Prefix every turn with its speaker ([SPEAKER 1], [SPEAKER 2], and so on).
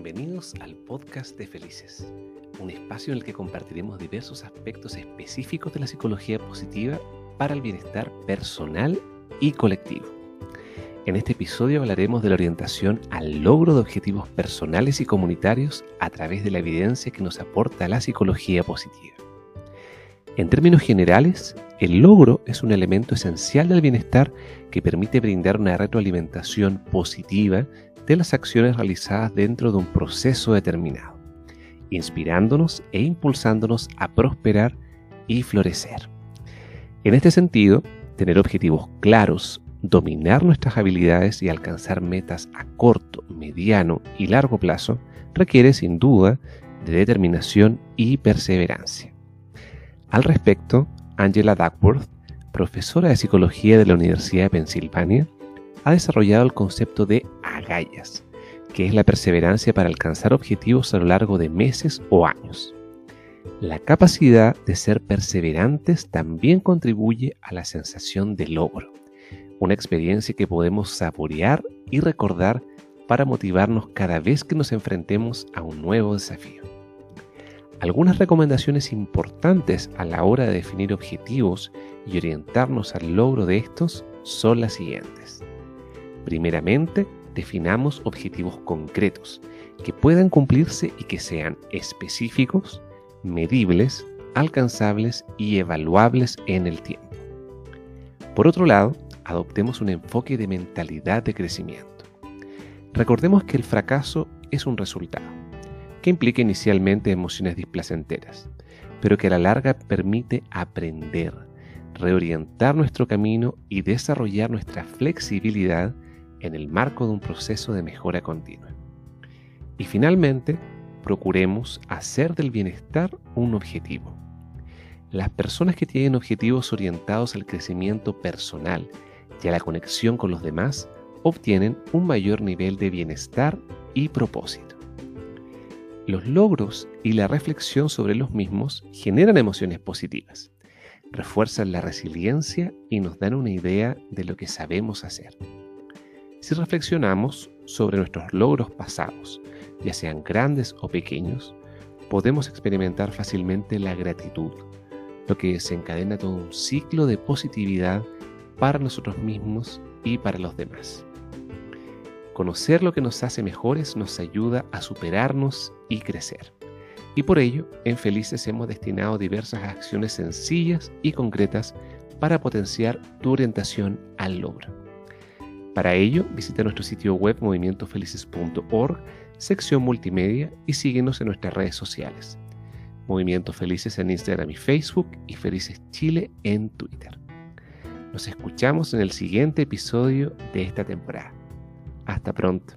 [SPEAKER 1] Bienvenidos al podcast de Felices, un espacio en el que compartiremos diversos aspectos específicos de la psicología positiva para el bienestar personal y colectivo. En este episodio hablaremos de la orientación al logro de objetivos personales y comunitarios a través de la evidencia que nos aporta la psicología positiva. En términos generales, el logro es un elemento esencial del bienestar que permite brindar una retroalimentación positiva de las acciones realizadas dentro de un proceso determinado, inspirándonos e impulsándonos a prosperar y florecer. En este sentido, tener objetivos claros, dominar nuestras habilidades y alcanzar metas a corto, mediano y largo plazo requiere sin duda de determinación y perseverancia. Al respecto, Angela Duckworth, profesora de psicología de la Universidad de Pensilvania, ha desarrollado el concepto de agallas, que es la perseverancia para alcanzar objetivos a lo largo de meses o años. La capacidad de ser perseverantes también contribuye a la sensación de logro, una experiencia que podemos saborear y recordar para motivarnos cada vez que nos enfrentemos a un nuevo desafío. Algunas recomendaciones importantes a la hora de definir objetivos y orientarnos al logro de estos son las siguientes. Primeramente, definamos objetivos concretos que puedan cumplirse y que sean específicos, medibles, alcanzables y evaluables en el tiempo. Por otro lado, adoptemos un enfoque de mentalidad de crecimiento. Recordemos que el fracaso es un resultado que implica inicialmente emociones displacenteras, pero que a la larga permite aprender, reorientar nuestro camino y desarrollar nuestra flexibilidad en el marco de un proceso de mejora continua. Y finalmente, procuremos hacer del bienestar un objetivo. Las personas que tienen objetivos orientados al crecimiento personal y a la conexión con los demás obtienen un mayor nivel de bienestar y propósito. Los logros y la reflexión sobre los mismos generan emociones positivas, refuerzan la resiliencia y nos dan una idea de lo que sabemos hacer. Si reflexionamos sobre nuestros logros pasados, ya sean grandes o pequeños, podemos experimentar fácilmente la gratitud, lo que desencadena todo un ciclo de positividad para nosotros mismos y para los demás. Conocer lo que nos hace mejores nos ayuda a superarnos y crecer. Y por ello, en Felices hemos destinado diversas acciones sencillas y concretas para potenciar tu orientación al logro. Para ello, visita nuestro sitio web movimientofelices.org, sección multimedia y síguenos en nuestras redes sociales. Movimientos Felices en Instagram y Facebook y Felices Chile en Twitter. Nos escuchamos en el siguiente episodio de esta temporada. Hasta pronto.